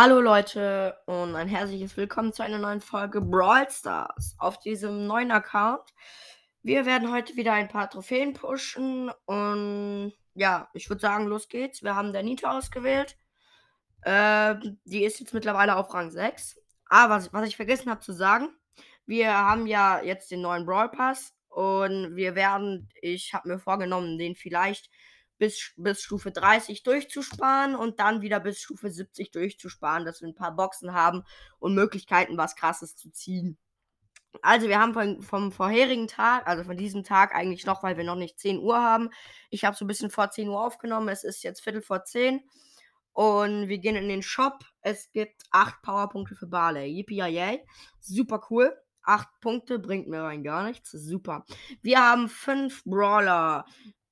Hallo Leute und ein herzliches Willkommen zu einer neuen Folge Brawl Stars auf diesem neuen Account. Wir werden heute wieder ein paar Trophäen pushen und ja, ich würde sagen, los geht's. Wir haben der Nita ausgewählt. Äh, die ist jetzt mittlerweile auf Rang 6. Aber was, was ich vergessen habe zu sagen, wir haben ja jetzt den neuen Brawl Pass und wir werden, ich habe mir vorgenommen, den vielleicht bis, bis Stufe 30 durchzusparen und dann wieder bis Stufe 70 durchzusparen, dass wir ein paar Boxen haben und Möglichkeiten, was krasses zu ziehen. Also wir haben von, vom vorherigen Tag, also von diesem Tag eigentlich noch, weil wir noch nicht 10 Uhr haben. Ich habe so ein bisschen vor 10 Uhr aufgenommen. Es ist jetzt Viertel vor 10. Und wir gehen in den Shop. Es gibt 8 Powerpunkte für Barley. Yippie yay. Super cool. 8 Punkte bringt mir rein gar nichts. Super. Wir haben 5 Brawler.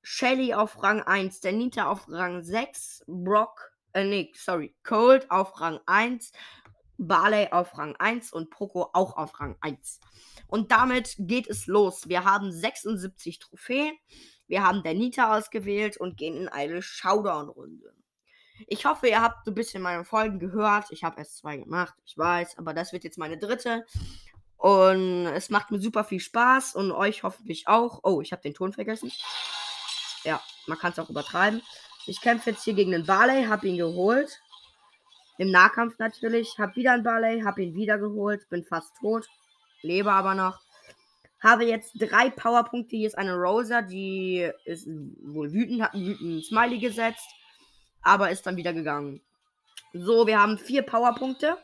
Shelly auf Rang 1, der Nita auf Rang 6, Brock, äh, nee, sorry, Cold auf Rang 1, Barley auf Rang 1 und Poco auch auf Rang 1. Und damit geht es los. Wir haben 76 Trophäen. Wir haben der Nita ausgewählt und gehen in eine Showdown-Runde. Ich hoffe, ihr habt so ein bisschen meine Folgen gehört. Ich habe erst zwei gemacht, ich weiß, aber das wird jetzt meine dritte. Und es macht mir super viel Spaß und euch hoffentlich auch. Oh, ich habe den Ton vergessen. Ja, man kann es auch übertreiben. Ich kämpfe jetzt hier gegen den Barley, habe ihn geholt. Im Nahkampf natürlich. Habe wieder einen Barley, habe ihn wieder geholt. Bin fast tot. Lebe aber noch. Habe jetzt drei Powerpunkte. Hier ist eine Rosa, die ist wohl wütend, hat einen wütenden Smiley gesetzt. Aber ist dann wieder gegangen. So, wir haben vier Powerpunkte.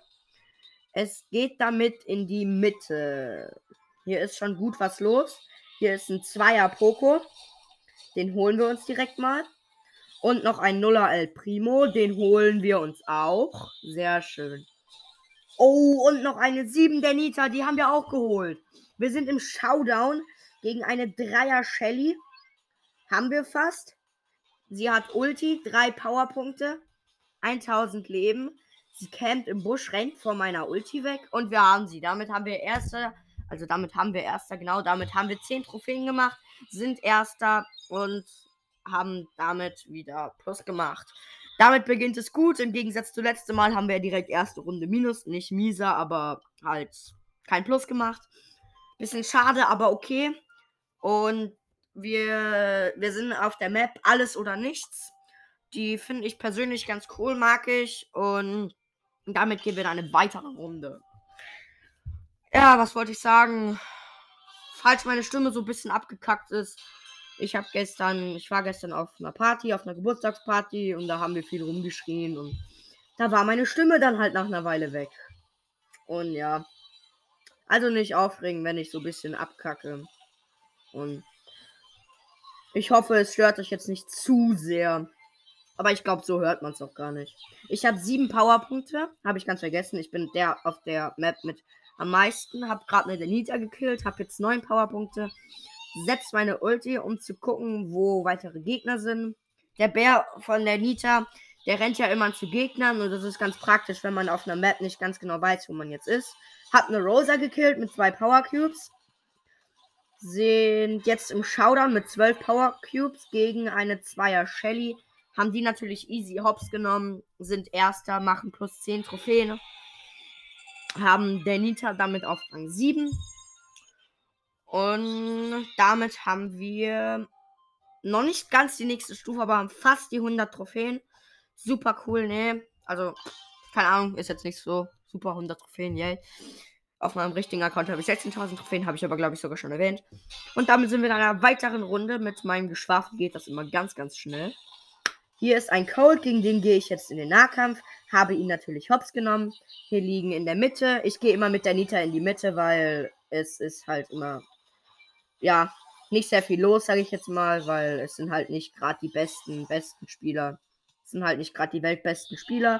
Es geht damit in die Mitte. Hier ist schon gut was los. Hier ist ein Zweier Poco. Den holen wir uns direkt mal. Und noch ein Nuller El Primo. Den holen wir uns auch. Sehr schön. Oh, und noch eine 7 der Nita. Die haben wir auch geholt. Wir sind im Showdown gegen eine Dreier Shelly. Haben wir fast. Sie hat Ulti, drei Powerpunkte, 1000 Leben. Sie campt im Busch, rennt vor meiner Ulti weg und wir haben sie. Damit haben wir erster, also damit haben wir erster, genau, damit haben wir 10 Trophäen gemacht, sind erster und haben damit wieder Plus gemacht. Damit beginnt es gut. Im Gegensatz zu letztem Mal haben wir direkt erste Runde Minus. Nicht mieser, aber halt kein Plus gemacht. Bisschen schade, aber okay. Und wir, wir sind auf der Map Alles oder Nichts. Die finde ich persönlich ganz cool, mag ich. Und damit gehen wir in eine weitere Runde. Ja, was wollte ich sagen? Falls meine Stimme so ein bisschen abgekackt ist, ich habe gestern, ich war gestern auf einer Party, auf einer Geburtstagsparty und da haben wir viel rumgeschrien und da war meine Stimme dann halt nach einer Weile weg. Und ja. Also nicht aufregen, wenn ich so ein bisschen abkacke. Und ich hoffe, es stört euch jetzt nicht zu sehr. Aber ich glaube, so hört man es auch gar nicht. Ich habe sieben Powerpunkte. Habe ich ganz vergessen. Ich bin der auf der Map mit am meisten. Habe gerade eine Denita gekillt. Habe jetzt neun Powerpunkte setze meine Ulti, um zu gucken, wo weitere Gegner sind. Der Bär von der Nita, der rennt ja immer zu Gegnern und das ist ganz praktisch, wenn man auf einer Map nicht ganz genau weiß, wo man jetzt ist. Hat eine Rosa gekillt mit zwei Power Cubes. Sind jetzt im Showdown mit zwölf Power Cubes gegen eine Zweier Shelly. Haben die natürlich easy hops genommen, sind Erster, machen plus 10 Trophäen. Haben der Nita damit auf Rang 7. Und damit haben wir noch nicht ganz die nächste Stufe, aber haben fast die 100 Trophäen. Super cool, ne? Also, keine Ahnung, ist jetzt nicht so super 100 Trophäen, yay. Auf meinem richtigen Account habe ich 16.000 Trophäen, habe ich aber, glaube ich, sogar schon erwähnt. Und damit sind wir in einer weiteren Runde. Mit meinem Geschwafel geht das immer ganz, ganz schnell. Hier ist ein Cold, gegen den gehe ich jetzt in den Nahkampf. Habe ihn natürlich hops genommen. Hier liegen in der Mitte. Ich gehe immer mit der Nita in die Mitte, weil es ist halt immer ja, nicht sehr viel los, sage ich jetzt mal, weil es sind halt nicht gerade die besten, besten Spieler. Es sind halt nicht gerade die weltbesten Spieler.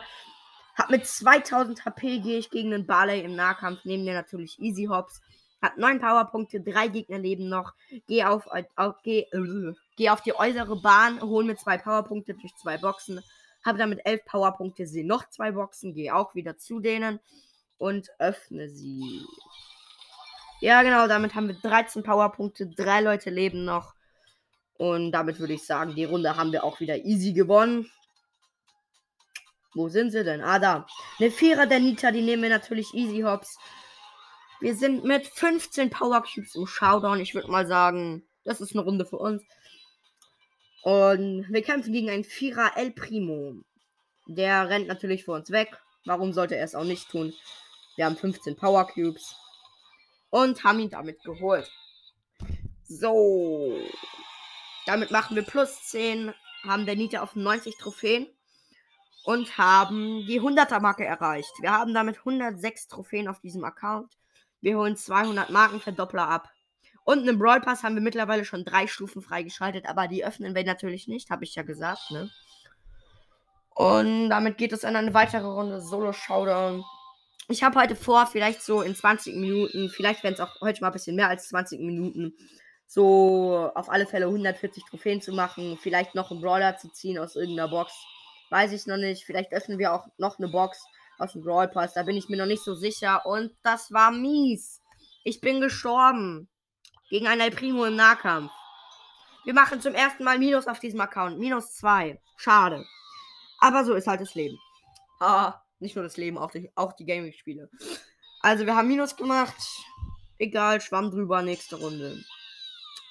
Hab mit 2000 HP gehe ich gegen den Barley im Nahkampf, neben dir natürlich Easy Hops. Hat 9 Powerpunkte, 3 Gegner leben noch. Geh auf, auf, geh, äh, geh auf die äußere Bahn, hol mir 2 Powerpunkte durch 2 Boxen. Habe damit 11 Powerpunkte, sehe noch 2 Boxen, gehe auch wieder zu denen und öffne sie. Ja, genau, damit haben wir 13 Powerpunkte, drei Leute leben noch. Und damit würde ich sagen, die Runde haben wir auch wieder easy gewonnen. Wo sind sie denn? Ah, da. Eine Vierer der Nita, die nehmen wir natürlich easy hops. Wir sind mit 15 Power Cubes im Showdown. Ich würde mal sagen, das ist eine Runde für uns. Und wir kämpfen gegen einen Vierer El Primo. Der rennt natürlich vor uns weg. Warum sollte er es auch nicht tun? Wir haben 15 Power Cubes. Und haben ihn damit geholt. So. Damit machen wir plus 10. Haben der Nita auf 90 Trophäen. Und haben die 100er Marke erreicht. Wir haben damit 106 Trophäen auf diesem Account. Wir holen 200 Markenverdoppler ab. Und einen Brawl Pass haben wir mittlerweile schon drei Stufen freigeschaltet, aber die öffnen wir natürlich nicht, habe ich ja gesagt, ne? Und damit geht es in eine weitere Runde Solo Showdown. Ich habe heute vor, vielleicht so in 20 Minuten, vielleicht werden es auch heute mal ein bisschen mehr als 20 Minuten, so auf alle Fälle 140 Trophäen zu machen, vielleicht noch einen Brawler zu ziehen aus irgendeiner Box. Weiß ich noch nicht. Vielleicht öffnen wir auch noch eine Box aus dem Brawl Pass. Da bin ich mir noch nicht so sicher. Und das war mies. Ich bin gestorben. Gegen einen El Primo im Nahkampf. Wir machen zum ersten Mal Minus auf diesem Account. Minus 2. Schade. Aber so ist halt das Leben. Ah, nicht nur das Leben, auch die, auch die Gaming-Spiele. Also, wir haben Minus gemacht. Egal, schwamm drüber, nächste Runde.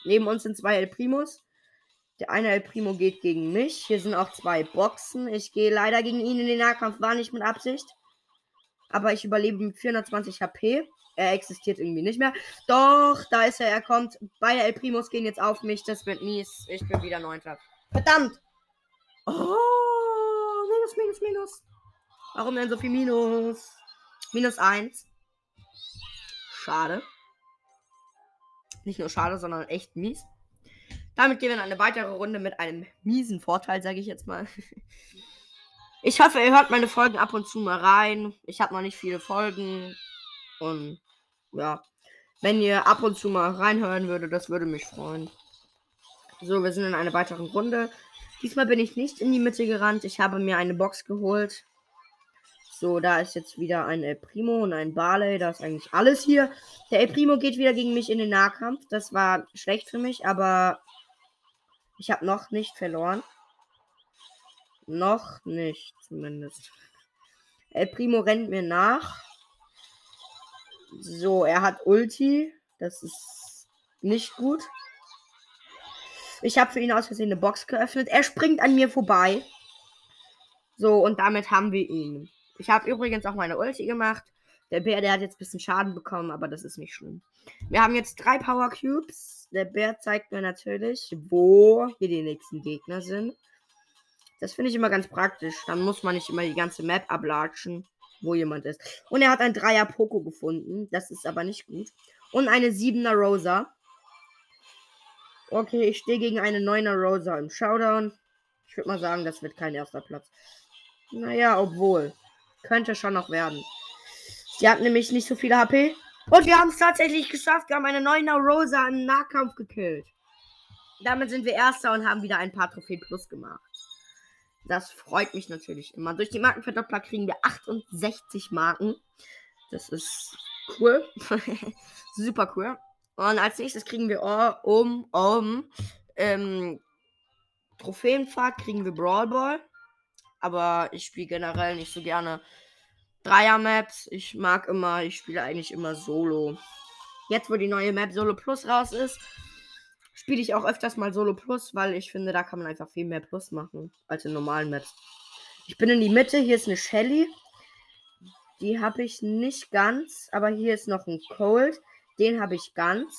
Neben uns sind zwei El Primos. Der eine El Primo geht gegen mich. Hier sind auch zwei Boxen. Ich gehe leider gegen ihn in den Nahkampf. War nicht mit Absicht. Aber ich überlebe mit 420 HP. Er existiert irgendwie nicht mehr. Doch, da ist er. Er kommt. Beide El Primos gehen jetzt auf mich. Das wird mies. Ich bin wieder Neunter. Verdammt! Oh, minus, minus, minus. Warum denn so viel Minus? Minus 1. Schade. Nicht nur schade, sondern echt mies. Damit gehen wir in eine weitere Runde mit einem miesen Vorteil, sage ich jetzt mal. Ich hoffe, ihr hört meine Folgen ab und zu mal rein. Ich habe noch nicht viele Folgen. Und ja, wenn ihr ab und zu mal reinhören würdet, das würde mich freuen. So, wir sind in einer weiteren Runde. Diesmal bin ich nicht in die Mitte gerannt. Ich habe mir eine Box geholt. So, da ist jetzt wieder ein El Primo und ein Barley. Da ist eigentlich alles hier. Der El Primo geht wieder gegen mich in den Nahkampf. Das war schlecht für mich, aber ich habe noch nicht verloren. Noch nicht, zumindest. El Primo rennt mir nach. So, er hat Ulti. Das ist nicht gut. Ich habe für ihn aus Versehen eine Box geöffnet. Er springt an mir vorbei. So, und damit haben wir ihn. Ich habe übrigens auch meine Ulti gemacht. Der Bär, der hat jetzt ein bisschen Schaden bekommen, aber das ist nicht schlimm. Wir haben jetzt drei Power Cubes der Bär zeigt mir natürlich, wo hier die nächsten Gegner sind. Das finde ich immer ganz praktisch. Dann muss man nicht immer die ganze Map ablatschen, wo jemand ist. Und er hat ein Dreier Poco gefunden. Das ist aber nicht gut. Und eine Siebener Rosa. Okay, ich stehe gegen eine Neuner Rosa im Showdown. Ich würde mal sagen, das wird kein erster Platz. Naja, obwohl. Könnte schon noch werden. Sie hat nämlich nicht so viele HP. Und wir haben es tatsächlich geschafft. Wir haben eine neue Rosa im Nahkampf gekillt. Damit sind wir Erster und haben wieder ein paar Trophäen plus gemacht. Das freut mich natürlich immer. Durch die Markenverdoppler kriegen wir 68 Marken. Das ist cool. Super cool. Und als nächstes kriegen wir um, um ähm, Trophäenfahrt kriegen wir Brawl Ball. Aber ich spiele generell nicht so gerne Dreier-Maps. Ich mag immer, ich spiele eigentlich immer Solo. Jetzt, wo die neue Map Solo Plus raus ist, spiele ich auch öfters mal Solo Plus, weil ich finde, da kann man einfach viel mehr Plus machen als in normalen Maps. Ich bin in die Mitte, hier ist eine Shelly. Die habe ich nicht ganz, aber hier ist noch ein Cold. Den habe ich ganz.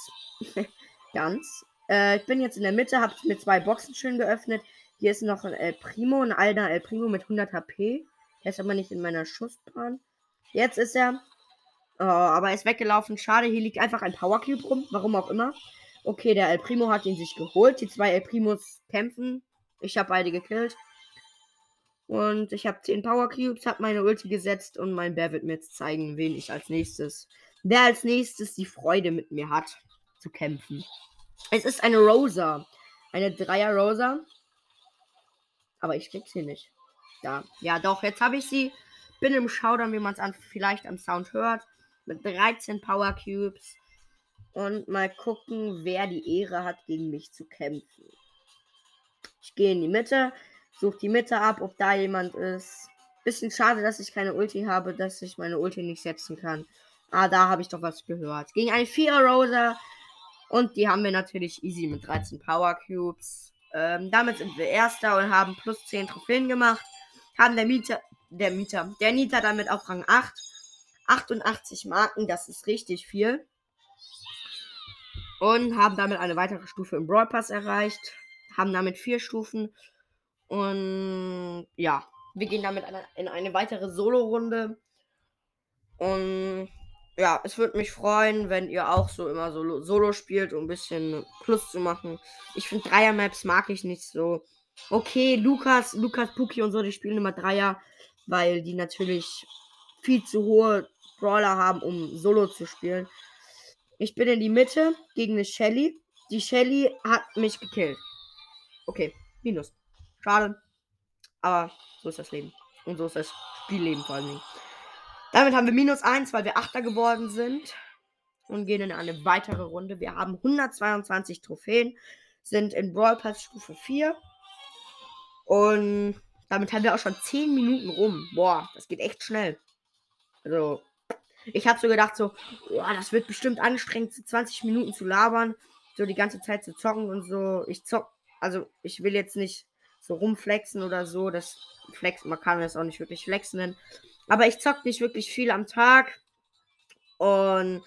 ganz. Äh, ich bin jetzt in der Mitte, habe mir zwei Boxen schön geöffnet. Hier ist noch ein El Primo, ein alter El Primo mit 100 HP. Er ist aber nicht in meiner Schussbahn. Jetzt ist er. Oh, aber er ist weggelaufen. Schade, hier liegt einfach ein Power Cube rum. Warum auch immer. Okay, der El Primo hat ihn sich geholt. Die zwei El Primos kämpfen. Ich habe beide gekillt. Und ich habe 10 Power Cubes, habe meine Ulti gesetzt und mein Bär wird mir jetzt zeigen, wen ich als nächstes. Wer als nächstes die Freude mit mir hat, zu kämpfen. Es ist eine Rosa. Eine Dreier Rosa. Aber ich krieg sie nicht. Da. Ja, doch, jetzt habe ich sie. Bin im Showdown, wie man es vielleicht am Sound hört. Mit 13 Power Cubes. Und mal gucken, wer die Ehre hat, gegen mich zu kämpfen. Ich gehe in die Mitte, suche die Mitte ab, ob da jemand ist. Bisschen schade, dass ich keine Ulti habe, dass ich meine Ulti nicht setzen kann. Ah, da habe ich doch was gehört. Gegen eine Vierer Rosa. Und die haben wir natürlich easy mit 13 Power Cubes. Ähm, damit sind wir Erster und haben plus 10 Trophäen gemacht. Haben der Mieter, der Mieter, der Nita damit auf Rang 8. 88 Marken, das ist richtig viel. Und haben damit eine weitere Stufe im Brawl Pass erreicht. Haben damit vier Stufen. Und ja, wir gehen damit in eine weitere Solo-Runde. Und ja, es würde mich freuen, wenn ihr auch so immer solo, solo spielt, um ein bisschen Plus zu machen. Ich finde Dreier-Maps mag ich nicht so. Okay, Lukas, Lukas, Puki und so, die spielen immer Dreier, weil die natürlich viel zu hohe Brawler haben, um Solo zu spielen. Ich bin in die Mitte gegen eine Shelly. Die Shelly hat mich gekillt. Okay, Minus. Schade. Aber so ist das Leben. Und so ist das Spielleben vor allen Dingen. Damit haben wir minus 1, weil wir Achter geworden sind. Und gehen in eine weitere Runde. Wir haben 122 Trophäen, sind in Brawl Pass Stufe 4. Und damit haben wir auch schon 10 Minuten rum. Boah, das geht echt schnell. Also, ich habe so gedacht, so, boah, das wird bestimmt anstrengend, 20 Minuten zu labern, so die ganze Zeit zu zocken und so. Ich zock, also ich will jetzt nicht so rumflexen oder so. Das Flex, man kann das auch nicht wirklich flexen nennen. Aber ich zock nicht wirklich viel am Tag. Und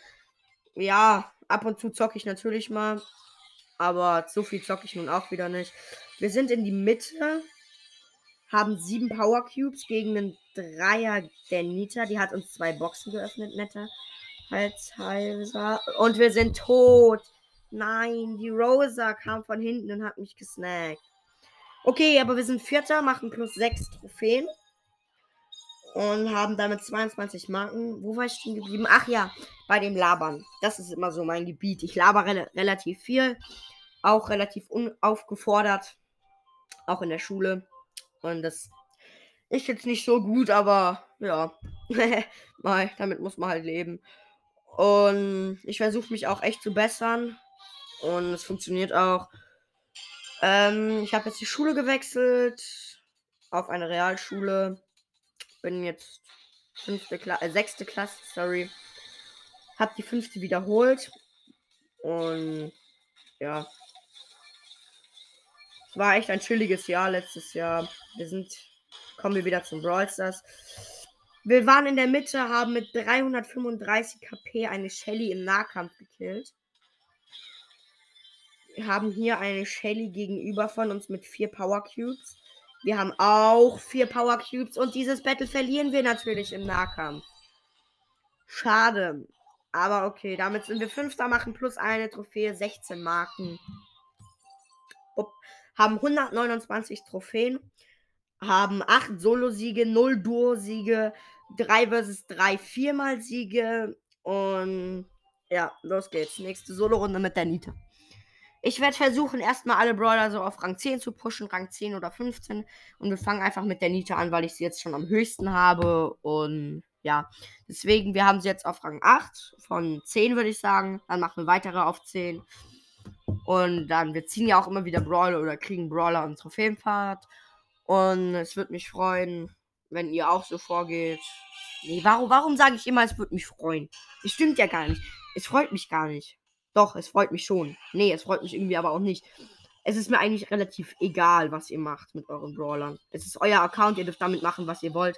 ja, ab und zu zocke ich natürlich mal. Aber so viel zocke ich nun auch wieder nicht. Wir sind in die Mitte. Haben sieben Power Cubes gegen einen Dreier der Nita. Die hat uns zwei Boxen geöffnet, netter. Halshalser. Und wir sind tot. Nein, die Rosa kam von hinten und hat mich gesnackt. Okay, aber wir sind Vierter, machen plus sechs Trophäen und haben damit 22 Marken. Wo war ich stehen geblieben? Ach ja, bei dem Labern. Das ist immer so mein Gebiet. Ich labere relativ viel, auch relativ unaufgefordert, auch in der Schule. Und das ist jetzt nicht so gut, aber ja, mal, damit muss man halt leben. Und ich versuche mich auch echt zu bessern. Und es funktioniert auch. Ähm, ich habe jetzt die Schule gewechselt auf eine Realschule bin jetzt fünfte Klasse, äh, sechste Klasse, sorry. Hab die fünfte wiederholt. Und ja. War echt ein chilliges Jahr letztes Jahr. Wir sind, kommen wir wieder zum Brawl Stars. Wir waren in der Mitte, haben mit 335 KP eine Shelly im Nahkampf gekillt. Wir haben hier eine Shelly gegenüber von uns mit vier Power Cubes. Wir haben auch vier Power Cubes und dieses Battle verlieren wir natürlich im Nahkampf. Schade. Aber okay, damit sind wir Fünfter, machen plus eine Trophäe, 16 Marken. Upp, haben 129 Trophäen, haben 8 Solo-Siege, 0 Duo-Siege, 3 vs 3 viermal Siege und ja, los geht's. Nächste Solo-Runde mit der Nita. Ich werde versuchen, erstmal alle Brawler so auf Rang 10 zu pushen, Rang 10 oder 15. Und wir fangen einfach mit der Nita an, weil ich sie jetzt schon am höchsten habe. Und ja, deswegen, wir haben sie jetzt auf Rang 8 von 10, würde ich sagen. Dann machen wir weitere auf 10. Und dann, wir ziehen ja auch immer wieder Brawler oder kriegen Brawler im Trophäenpfad. Und es würde mich freuen, wenn ihr auch so vorgeht. Nee, warum, warum sage ich immer, es würde mich freuen? Das stimmt ja gar nicht. Es freut mich gar nicht. Doch, es freut mich schon. Nee, es freut mich irgendwie aber auch nicht. Es ist mir eigentlich relativ egal, was ihr macht mit euren Brawlern. Es ist euer Account, ihr dürft damit machen, was ihr wollt.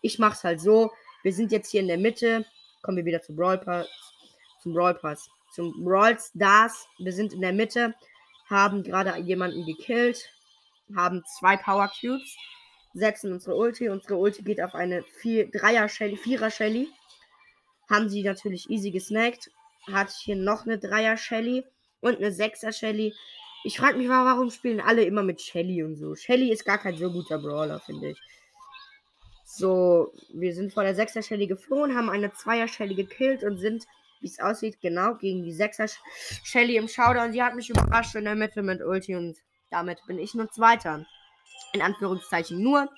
Ich mach's halt so. Wir sind jetzt hier in der Mitte. Kommen wir wieder zum Brawl Pass. Zum Brawl Pass. Zum Brawl Stars. Wir sind in der Mitte. Haben gerade jemanden gekillt. Haben zwei Power Cubes. Setzen unsere Ulti. Unsere Ulti geht auf eine vier, Dreier Shelly, Vierer Shelly. Haben sie natürlich easy gesnackt hat hier noch eine Dreier Shelly und eine Sechser Shelly. Ich frage mich, warum spielen alle immer mit Shelly und so. Shelly ist gar kein so guter Brawler, finde ich. So, wir sind vor der Sechser Shelly geflohen, haben eine Zweier Shelly gekillt und sind, wie es aussieht, genau gegen die Sechser Shelly im Showdown. Sie hat mich überrascht in der Mitte mit Ulti und damit bin ich nur Zweiter. In Anführungszeichen nur.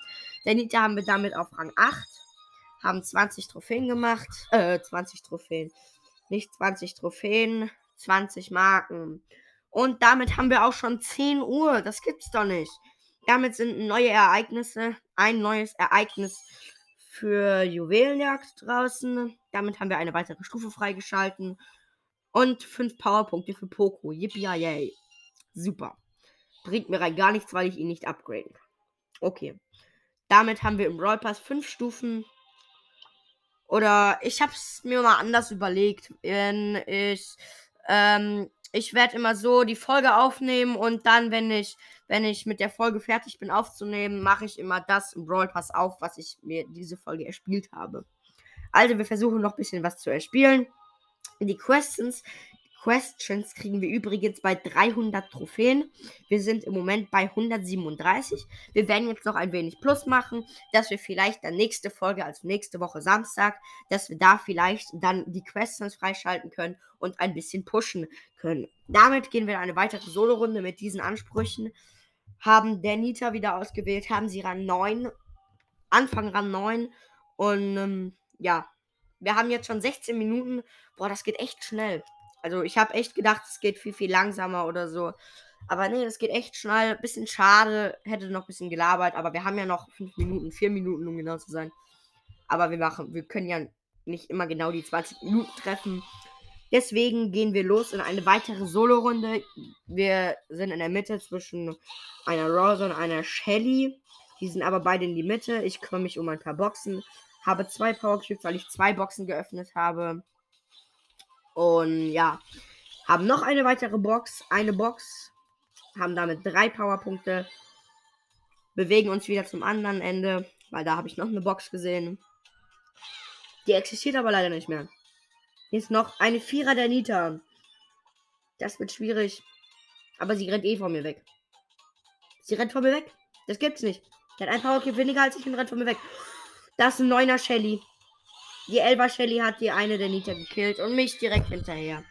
Der Nita haben wir damit auf Rang 8. Haben 20 Trophäen gemacht. Äh, 20 Trophäen. Nicht 20 Trophäen, 20 Marken. Und damit haben wir auch schon 10 Uhr. Das gibt's doch nicht. Damit sind neue Ereignisse, ein neues Ereignis für Juwelenjagd draußen. Damit haben wir eine weitere Stufe freigeschalten. Und fünf Powerpunkte für Poco. Yippie yay. Super. Bringt mir rein gar nichts, weil ich ihn nicht upgraden kann. Okay. Damit haben wir im Brawl Pass fünf Stufen. Oder ich habe es mir mal anders überlegt. Wenn ich ähm, ich werde immer so die Folge aufnehmen und dann, wenn ich, wenn ich mit der Folge fertig bin aufzunehmen, mache ich immer das im Brawl Pass auf, was ich mir diese Folge erspielt habe. Also wir versuchen noch ein bisschen was zu erspielen. Die Questions, Questions kriegen wir übrigens bei 300 Trophäen. Wir sind im Moment bei 137. Wir werden jetzt noch ein wenig Plus machen, dass wir vielleicht dann nächste Folge, also nächste Woche Samstag, dass wir da vielleicht dann die Questions freischalten können und ein bisschen pushen können. Damit gehen wir in eine weitere Solo-Runde mit diesen Ansprüchen. Haben der Nita wieder ausgewählt, haben sie Rang 9, Anfang Rang 9 und ähm, ja, wir haben jetzt schon 16 Minuten. Boah, das geht echt schnell. Also ich habe echt gedacht, es geht viel, viel langsamer oder so. Aber nee, das geht echt schnell. Bisschen schade. Hätte noch ein bisschen gelabert. Aber wir haben ja noch 5 Minuten, 4 Minuten, um genau zu sein. Aber wir machen, wir können ja nicht immer genau die 20 Minuten treffen. Deswegen gehen wir los in eine weitere Solo-Runde. Wir sind in der Mitte zwischen einer Rose und einer Shelly. Die sind aber beide in die Mitte. Ich kümmere mich um ein paar Boxen. Habe zwei Power Cubes, weil ich zwei Boxen geöffnet habe. Und ja, haben noch eine weitere Box, eine Box, haben damit drei Powerpunkte, bewegen uns wieder zum anderen Ende, weil da habe ich noch eine Box gesehen. Die existiert aber leider nicht mehr. Hier ist noch eine Vierer der Nita. Das wird schwierig. Aber sie rennt eh von mir weg. Sie rennt von mir weg. Das gibt's nicht. Der hat ein Powercube weniger als ich und rennt von mir weg. Das ist ein neuner Shelly. Die Elba Shelly hat die eine der Nita gekillt und mich direkt hinterher.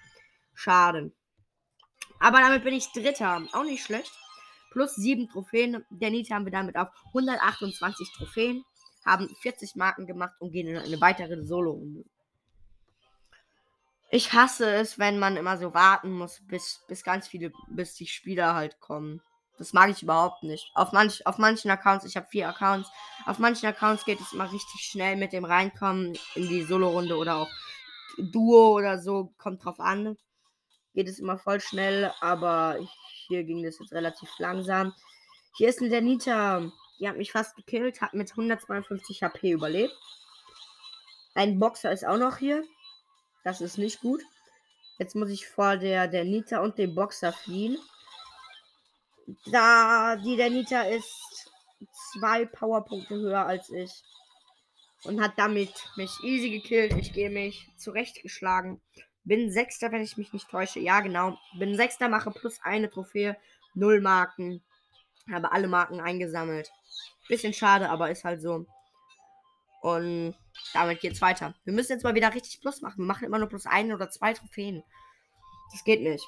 Schade. Aber damit bin ich Dritter. Auch nicht schlecht. Plus 7 Trophäen. Der Nita haben wir damit auf 128 Trophäen. Haben 40 Marken gemacht und gehen in eine weitere Solo-Runde. Ich hasse es, wenn man immer so warten muss, bis, bis ganz viele, bis die Spieler halt kommen. Das mag ich überhaupt nicht. Auf, manch, auf manchen Accounts, ich habe vier Accounts, auf manchen Accounts geht es immer richtig schnell mit dem Reinkommen in die Solo-Runde oder auch Duo oder so, kommt drauf an. Geht es immer voll schnell, aber hier ging das jetzt relativ langsam. Hier ist eine Danita. Die hat mich fast gekillt, hat mit 152 HP überlebt. Ein Boxer ist auch noch hier. Das ist nicht gut. Jetzt muss ich vor der, der Nita und dem Boxer fliehen. Da die der Nita ist zwei Powerpunkte höher als ich. Und hat damit mich easy gekillt. Ich gehe mich zurechtgeschlagen. Bin Sechster, wenn ich mich nicht täusche. Ja, genau. Bin Sechster, mache plus eine Trophäe. Null Marken. Habe alle Marken eingesammelt. Bisschen schade, aber ist halt so. Und damit geht's weiter. Wir müssen jetzt mal wieder richtig Plus machen. Wir machen immer nur plus ein oder zwei Trophäen. Das geht nicht.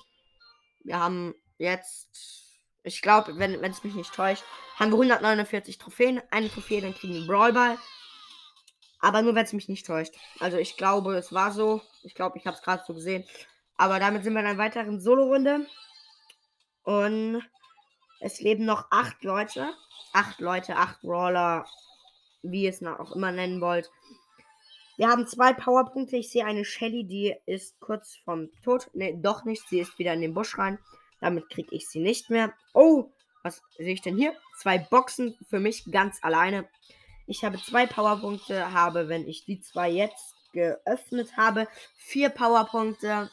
Wir haben jetzt ich glaube, wenn es mich nicht täuscht, haben wir 149 Trophäen. Eine Trophäe, dann kriegen wir Brawlball. Aber nur, wenn es mich nicht täuscht. Also ich glaube, es war so. Ich glaube, ich habe es gerade so gesehen. Aber damit sind wir in einer weiteren Solo-Runde. Und es leben noch acht Leute. Acht Leute, acht Brawler, wie ihr es auch immer nennen wollt. Wir haben zwei Powerpunkte. Ich sehe eine Shelly, die ist kurz vom Tod. Ne, doch nicht. Sie ist wieder in den Busch rein. Damit kriege ich sie nicht mehr. Oh, was sehe ich denn hier? Zwei Boxen für mich ganz alleine. Ich habe zwei Powerpunkte, habe, wenn ich die zwei jetzt geöffnet habe, vier Powerpunkte.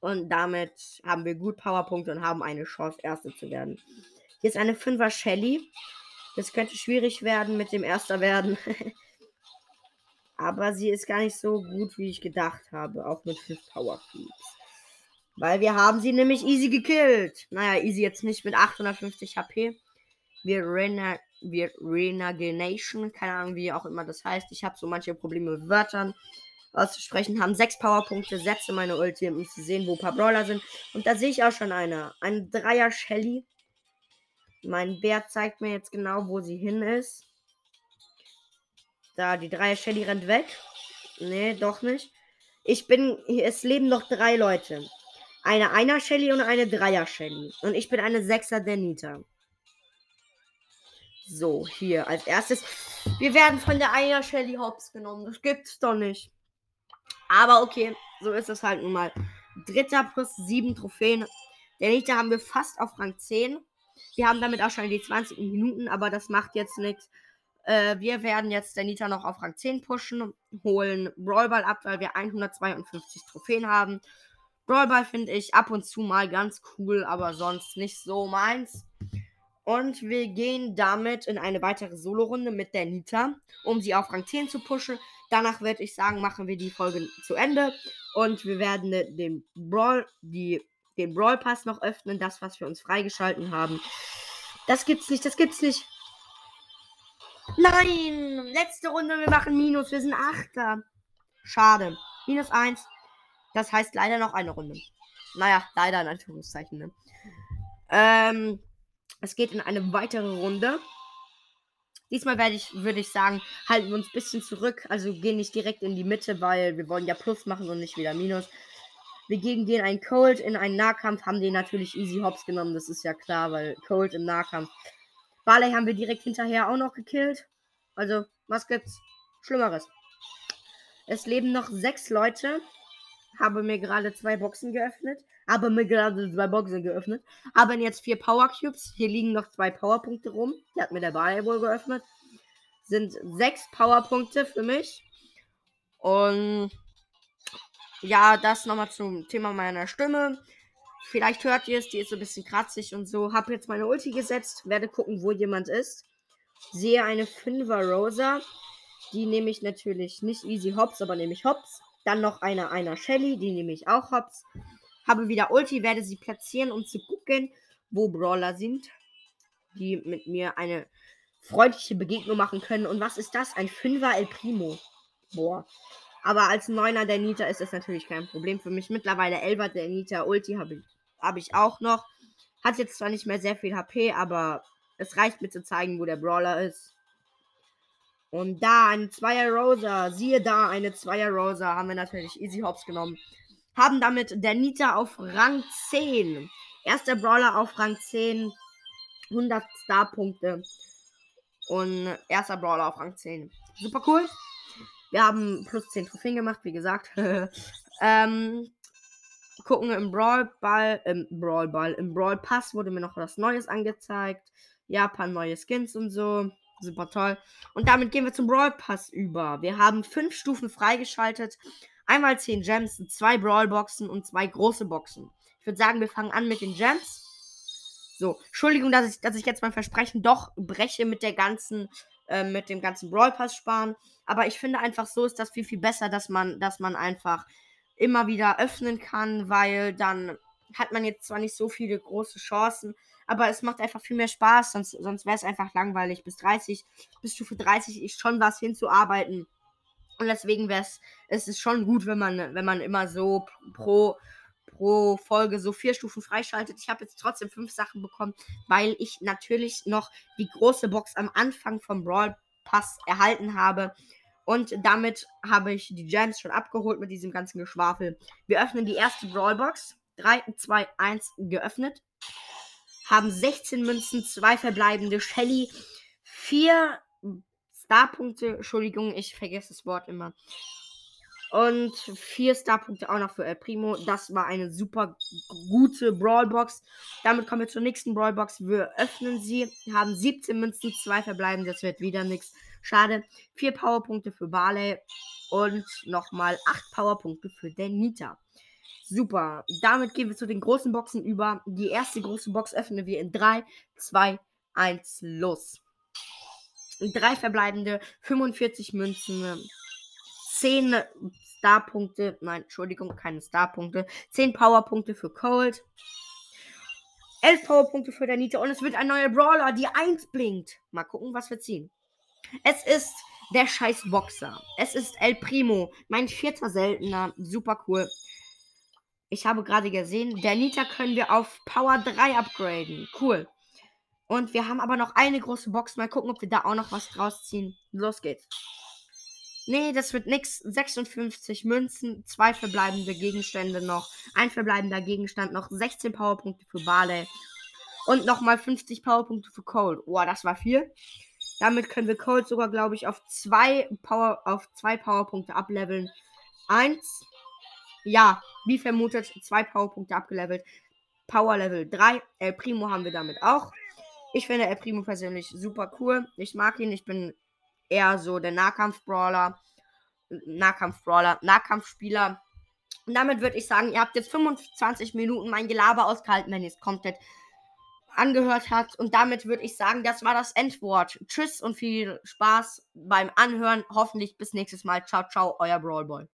Und damit haben wir gut Powerpunkte und haben eine Chance, Erste zu werden. Hier ist eine 5er Shelly. Das könnte schwierig werden mit dem Erster werden. Aber sie ist gar nicht so gut, wie ich gedacht habe. Auch mit 5 Power Cubes. Weil wir haben sie nämlich easy gekillt. Naja, easy jetzt nicht mit 850 HP. Wir Rena Renagination, keine Ahnung, wie auch immer das heißt. Ich habe so manche Probleme mit Wörtern auszusprechen. Haben sechs Powerpunkte, setze meine Ulti, um zu sehen, wo ein paar Brawler sind. Und da sehe ich auch schon eine. Ein Dreier Shelly. Mein Bär zeigt mir jetzt genau, wo sie hin ist. Da, die Dreier Shelly rennt weg. Nee, doch nicht. Ich bin. Es leben noch drei Leute eine Einer Shelly und eine Dreier Shelly. Und ich bin eine Sechser der Nita. So, hier als erstes. Wir werden von der Eier Shelly Hops genommen. Das gibt's doch nicht. Aber okay, so ist es halt nun mal. Dritter plus sieben Trophäen. Nächste haben wir fast auf Rang 10. Wir haben damit auch schon die 20 Minuten, aber das macht jetzt nichts. Äh, wir werden jetzt der Nita noch auf Rang 10 pushen, holen Brawlball ab, weil wir 152 Trophäen haben. Brawlball finde ich ab und zu mal ganz cool, aber sonst nicht so meins. Und wir gehen damit in eine weitere Solo-Runde mit der Nita, um sie auf Rang 10 zu pushen. Danach würde ich sagen, machen wir die Folge zu Ende. Und wir werden den Brawl, die, den Brawl Pass noch öffnen, das, was wir uns freigeschalten haben. Das gibt's nicht, das gibt's nicht. Nein! Letzte Runde, wir machen Minus. Wir sind Achter. Schade. Minus 1. Das heißt leider noch eine Runde. Naja, leider in Anführungszeichen. Ne? Ähm, es geht in eine weitere Runde. Diesmal werde ich, würde ich sagen, halten wir uns ein bisschen zurück. Also gehen nicht direkt in die Mitte, weil wir wollen ja Plus machen und nicht wieder Minus. Wir gehen, gehen einen Cold in einen Nahkampf, haben den natürlich easy hops genommen, das ist ja klar, weil Cold im Nahkampf Barley haben wir direkt hinterher auch noch gekillt. Also, was gibt's Schlimmeres? Es leben noch sechs Leute. Habe mir gerade zwei Boxen geöffnet. Habe mir gerade zwei Boxen geöffnet. Haben jetzt vier Power Cubes. Hier liegen noch zwei Powerpunkte rum. Die hat mir der Barley wohl geöffnet. Sind sechs Powerpunkte für mich. Und ja, das nochmal zum Thema meiner Stimme. Vielleicht hört ihr es, die ist so ein bisschen kratzig und so. Hab jetzt meine Ulti gesetzt, werde gucken, wo jemand ist. Sehe eine 5er Rosa. Die nehme ich natürlich nicht easy hops, aber nehme ich hops. Dann noch eine einer Shelly, die nehme ich auch hops. Habe wieder Ulti, werde sie platzieren, um zu gucken, wo Brawler sind, die mit mir eine freundliche Begegnung machen können. Und was ist das? Ein 5er El Primo. Boah. Aber als Neuner der Nita ist das natürlich kein Problem für mich. Mittlerweile 11 der Nita Ulti habe ich habe ich auch noch. Hat jetzt zwar nicht mehr sehr viel HP, aber es reicht mir zu zeigen, wo der Brawler ist. Und da eine Zweier Rosa. Siehe da, eine Zweier Rosa. Haben wir natürlich Easy Hops genommen. Haben damit der Nita auf Rang 10. Erster Brawler auf Rang 10. 100 Star-Punkte. Und erster Brawler auf Rang 10. Super cool. Wir haben plus 10 Trophäen gemacht, wie gesagt. ähm, gucken im Brawl Ball, im Brawl Ball, im Brawl Pass wurde mir noch was Neues angezeigt. Japan neue Skins und so. Super toll. Und damit gehen wir zum Brawl Pass über. Wir haben fünf Stufen freigeschaltet. Einmal zehn Gems, zwei Brawl Boxen und zwei große Boxen. Ich würde sagen, wir fangen an mit den Gems. So, Entschuldigung, dass ich, dass ich jetzt mein Versprechen doch breche mit der ganzen, äh, mit dem ganzen Brawl Pass sparen. Aber ich finde einfach so ist das viel, viel besser, dass man, dass man einfach immer wieder öffnen kann, weil dann hat man jetzt zwar nicht so viele große Chancen, aber es macht einfach viel mehr Spaß, sonst, sonst wäre es einfach langweilig. Bis 30, bis Stufe 30 ist schon was hinzuarbeiten. Und deswegen wäre es, es ist schon gut, wenn man, wenn man immer so pro, pro Folge so vier Stufen freischaltet. Ich habe jetzt trotzdem fünf Sachen bekommen, weil ich natürlich noch die große Box am Anfang vom Brawl Pass erhalten habe. Und damit habe ich die Gems schon abgeholt mit diesem ganzen Geschwafel. Wir öffnen die erste Brawlbox. 3, 2, 1 geöffnet. Haben 16 Münzen, 2 verbleibende Shelly, 4 Starpunkte. Entschuldigung, ich vergesse das Wort immer. Und 4 Starpunkte auch noch für El Primo. Das war eine super gute Brawlbox. Damit kommen wir zur nächsten Brawlbox. Wir öffnen sie. Haben 17 Münzen, 2 verbleibende. Das wird wieder nichts. Schade. Vier Powerpunkte für Barley und nochmal acht Powerpunkte für Denita. Super. Damit gehen wir zu den großen Boxen über. Die erste große Box öffnen wir in 3, 2, 1, los. Drei verbleibende, 45 Münzen, 10 Starpunkte, nein, Entschuldigung, keine Starpunkte, 10 Powerpunkte für Cold, 11 Powerpunkte für Danita und es wird ein neuer Brawler, die 1 blinkt. Mal gucken, was wir ziehen. Es ist der scheiß Boxer. Es ist El Primo, mein vierter seltener. Super cool. Ich habe gerade gesehen, der Nita können wir auf Power 3 upgraden. Cool. Und wir haben aber noch eine große Box. Mal gucken, ob wir da auch noch was draus ziehen. Los geht's. Nee, das wird nix. 56 Münzen, zwei verbleibende Gegenstände noch, ein verbleibender Gegenstand noch, 16 Powerpunkte für Barley. Und nochmal 50 Powerpunkte für Cold. Boah, das war viel. Damit können wir Cold sogar, glaube ich, auf zwei Power, auf zwei Powerpunkte ableveln. Eins. Ja, wie vermutet, zwei Powerpunkte abgelevelt. Power Level 3. El Primo haben wir damit auch. Ich finde El Primo persönlich super cool. Ich mag ihn. Ich bin eher so der Nahkampf-Brawler. Nahkampf-Brawler, Nahkampfspieler. Und damit würde ich sagen, ihr habt jetzt 25 Minuten mein Gelaber ausgehalten, wenn ihr es komplett angehört habt. Und damit würde ich sagen, das war das Endwort. Tschüss und viel Spaß beim Anhören. Hoffentlich bis nächstes Mal. Ciao, ciao, euer Brawlboy.